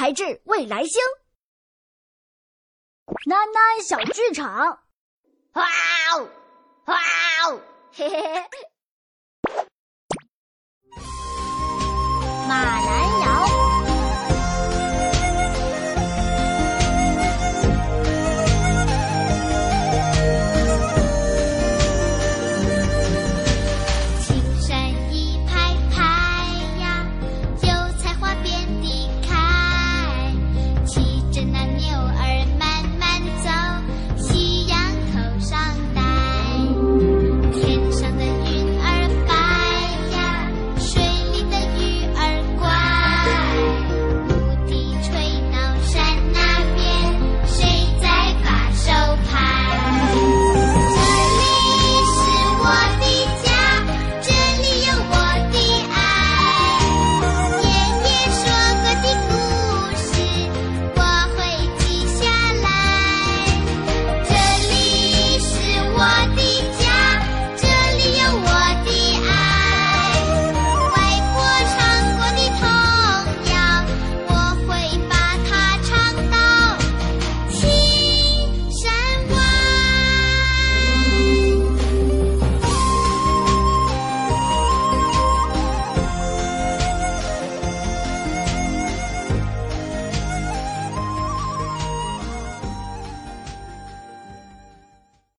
才智未来星，囡囡小剧场，哇哦哇哦，嘿嘿嘿。